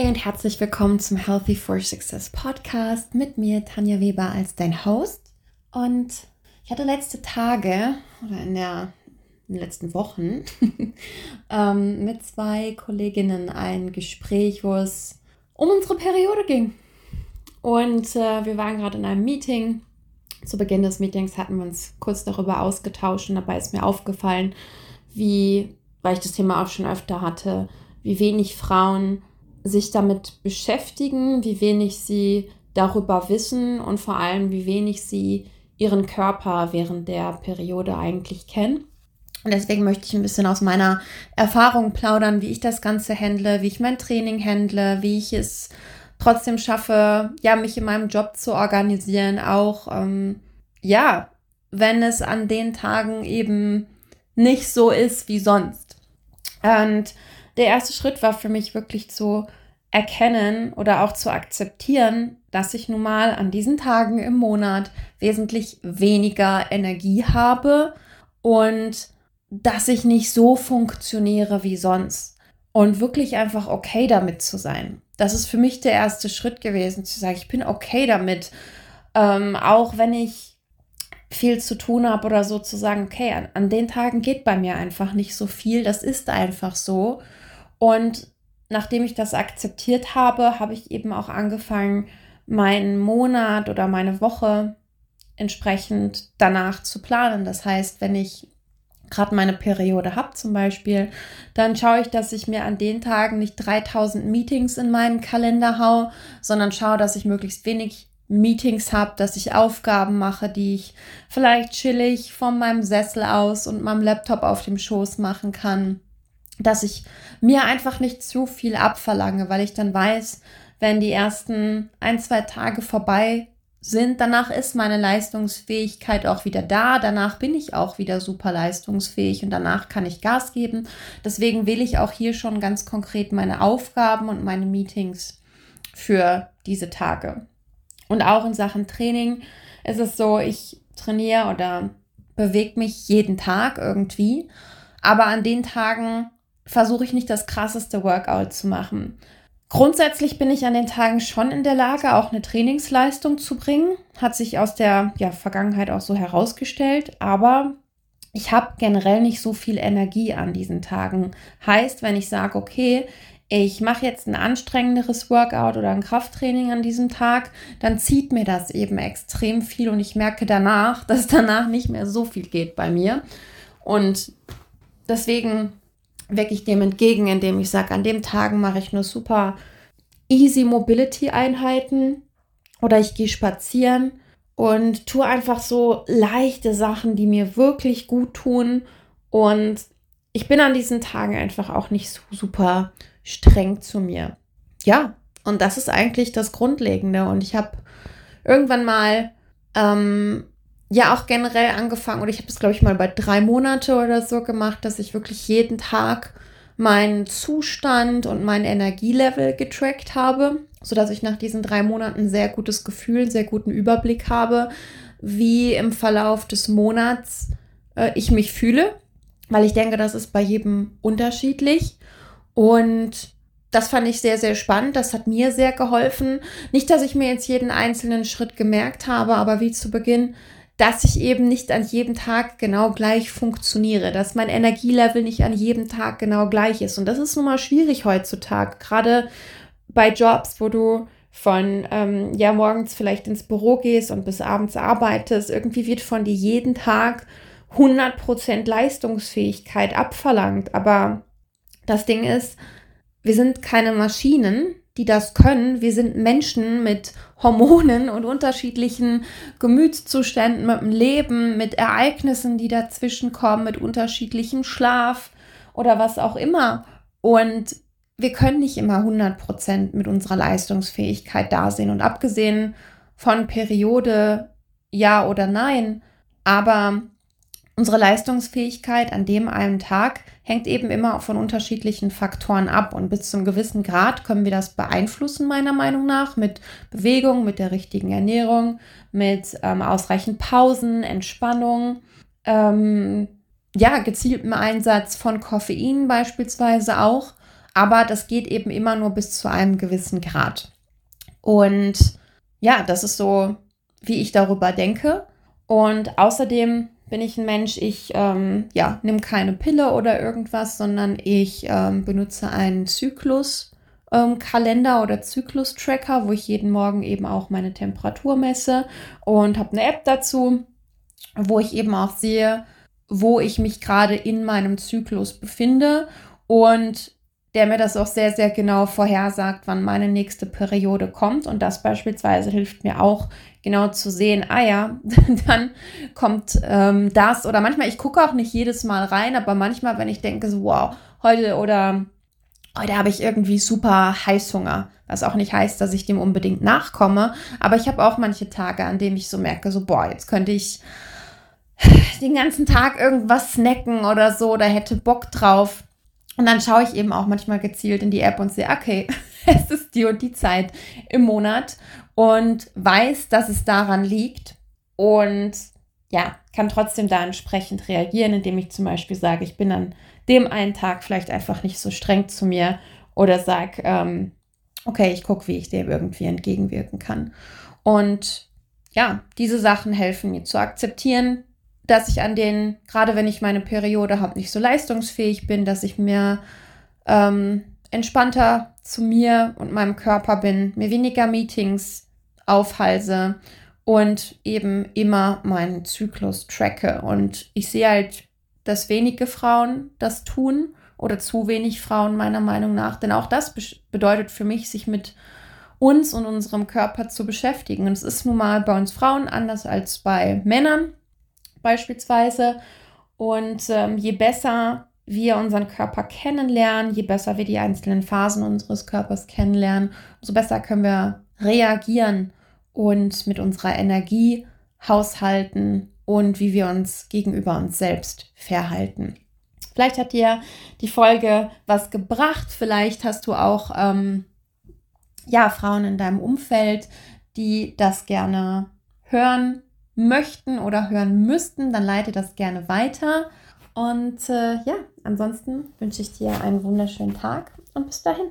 Hey und herzlich willkommen zum Healthy for Success Podcast mit mir, Tanja Weber, als dein Host. Und ich hatte letzte Tage oder in, der, in den letzten Wochen ähm, mit zwei Kolleginnen ein Gespräch, wo es um unsere Periode ging. Und äh, wir waren gerade in einem Meeting. Zu Beginn des Meetings hatten wir uns kurz darüber ausgetauscht und dabei ist mir aufgefallen, wie, weil ich das Thema auch schon öfter hatte, wie wenig Frauen sich damit beschäftigen, wie wenig sie darüber wissen und vor allem, wie wenig sie ihren Körper während der Periode eigentlich kennen. Und deswegen möchte ich ein bisschen aus meiner Erfahrung plaudern, wie ich das Ganze handle, wie ich mein Training handle, wie ich es trotzdem schaffe, ja, mich in meinem Job zu organisieren, auch, ähm, ja, wenn es an den Tagen eben nicht so ist wie sonst. Und der erste Schritt war für mich wirklich zu erkennen oder auch zu akzeptieren, dass ich nun mal an diesen Tagen im Monat wesentlich weniger Energie habe und dass ich nicht so funktioniere wie sonst. Und wirklich einfach okay damit zu sein. Das ist für mich der erste Schritt gewesen, zu sagen, ich bin okay damit. Ähm, auch wenn ich viel zu tun habe oder so zu sagen, okay, an, an den Tagen geht bei mir einfach nicht so viel. Das ist einfach so. Und nachdem ich das akzeptiert habe, habe ich eben auch angefangen, meinen Monat oder meine Woche entsprechend danach zu planen. Das heißt, wenn ich gerade meine Periode habe zum Beispiel, dann schaue ich, dass ich mir an den Tagen nicht 3000 Meetings in meinen Kalender haue, sondern schaue, dass ich möglichst wenig Meetings habe, dass ich Aufgaben mache, die ich vielleicht chillig von meinem Sessel aus und meinem Laptop auf dem Schoß machen kann dass ich mir einfach nicht zu viel abverlange, weil ich dann weiß, wenn die ersten ein, zwei Tage vorbei sind, danach ist meine Leistungsfähigkeit auch wieder da, danach bin ich auch wieder super leistungsfähig und danach kann ich Gas geben. Deswegen wähle ich auch hier schon ganz konkret meine Aufgaben und meine Meetings für diese Tage. Und auch in Sachen Training ist es so, ich trainiere oder bewege mich jeden Tag irgendwie, aber an den Tagen versuche ich nicht das krasseste Workout zu machen. Grundsätzlich bin ich an den Tagen schon in der Lage, auch eine Trainingsleistung zu bringen. Hat sich aus der ja, Vergangenheit auch so herausgestellt. Aber ich habe generell nicht so viel Energie an diesen Tagen. Heißt, wenn ich sage, okay, ich mache jetzt ein anstrengenderes Workout oder ein Krafttraining an diesem Tag, dann zieht mir das eben extrem viel und ich merke danach, dass danach nicht mehr so viel geht bei mir. Und deswegen wirke ich dem entgegen, indem ich sage, an dem Tagen mache ich nur super easy Mobility Einheiten oder ich gehe spazieren und tue einfach so leichte Sachen, die mir wirklich gut tun und ich bin an diesen Tagen einfach auch nicht so super streng zu mir. Ja, und das ist eigentlich das Grundlegende und ich habe irgendwann mal ähm, ja auch generell angefangen, oder ich habe es, glaube ich, mal bei drei Monate oder so gemacht, dass ich wirklich jeden Tag meinen Zustand und mein Energielevel getrackt habe, sodass ich nach diesen drei Monaten sehr gutes Gefühl, sehr guten Überblick habe, wie im Verlauf des Monats äh, ich mich fühle, weil ich denke, das ist bei jedem unterschiedlich. Und das fand ich sehr, sehr spannend. Das hat mir sehr geholfen. Nicht, dass ich mir jetzt jeden einzelnen Schritt gemerkt habe, aber wie zu Beginn dass ich eben nicht an jedem Tag genau gleich funktioniere, dass mein Energielevel nicht an jedem Tag genau gleich ist. Und das ist nun mal schwierig heutzutage, gerade bei Jobs, wo du von ähm, ja morgens vielleicht ins Büro gehst und bis abends arbeitest. Irgendwie wird von dir jeden Tag 100% Leistungsfähigkeit abverlangt. Aber das Ding ist, wir sind keine Maschinen, die das können. Wir sind Menschen mit Hormonen und unterschiedlichen Gemütszuständen, mit dem Leben, mit Ereignissen, die dazwischen kommen, mit unterschiedlichem Schlaf oder was auch immer. Und wir können nicht immer 100% mit unserer Leistungsfähigkeit da sein. Und abgesehen von Periode, ja oder nein, aber Unsere Leistungsfähigkeit an dem einen Tag hängt eben immer von unterschiedlichen Faktoren ab und bis zum gewissen Grad können wir das beeinflussen, meiner Meinung nach, mit Bewegung, mit der richtigen Ernährung, mit ähm, ausreichend Pausen, Entspannung, ähm, ja, gezieltem Einsatz von Koffein beispielsweise auch. aber das geht eben immer nur bis zu einem gewissen Grad. Und ja, das ist so, wie ich darüber denke. Und außerdem bin ich ein Mensch, ich ähm, ja, nehme keine Pille oder irgendwas, sondern ich ähm, benutze einen Zyklus-Kalender ähm, oder Zyklus-Tracker, wo ich jeden Morgen eben auch meine Temperatur messe und habe eine App dazu, wo ich eben auch sehe, wo ich mich gerade in meinem Zyklus befinde und der mir das auch sehr, sehr genau vorhersagt, wann meine nächste Periode kommt. Und das beispielsweise hilft mir auch genau zu sehen, ah ja, dann kommt ähm, das. Oder manchmal, ich gucke auch nicht jedes Mal rein, aber manchmal, wenn ich denke, so, wow, heute oder heute habe ich irgendwie super Heißhunger. Was auch nicht heißt, dass ich dem unbedingt nachkomme. Aber ich habe auch manche Tage, an denen ich so merke, so, boah, jetzt könnte ich den ganzen Tag irgendwas snacken oder so oder hätte Bock drauf. Und dann schaue ich eben auch manchmal gezielt in die App und sehe, okay, es ist die und die Zeit im Monat und weiß, dass es daran liegt und ja, kann trotzdem da entsprechend reagieren, indem ich zum Beispiel sage, ich bin an dem einen Tag vielleicht einfach nicht so streng zu mir oder sage, ähm, okay, ich gucke, wie ich dem irgendwie entgegenwirken kann. Und ja, diese Sachen helfen mir zu akzeptieren, dass ich an den, gerade wenn ich meine Periode habe, nicht so leistungsfähig bin, dass ich mir ähm, entspannter zu mir und meinem Körper bin, mir weniger Meetings aufhalse und eben immer meinen Zyklus tracke. Und ich sehe halt, dass wenige Frauen das tun oder zu wenig Frauen meiner Meinung nach, denn auch das be bedeutet für mich, sich mit uns und unserem Körper zu beschäftigen. Und es ist nun mal bei uns Frauen anders als bei Männern beispielsweise. Und ähm, je besser wir unseren Körper kennenlernen, je besser wir die einzelnen Phasen unseres Körpers kennenlernen, umso besser können wir reagieren und mit unserer Energie haushalten und wie wir uns gegenüber uns selbst verhalten. Vielleicht hat dir die Folge was gebracht. Vielleicht hast du auch ähm, ja Frauen in deinem Umfeld, die das gerne hören möchten oder hören müssten, dann leite das gerne weiter. Und äh, ja, ansonsten wünsche ich dir einen wunderschönen Tag und bis dahin.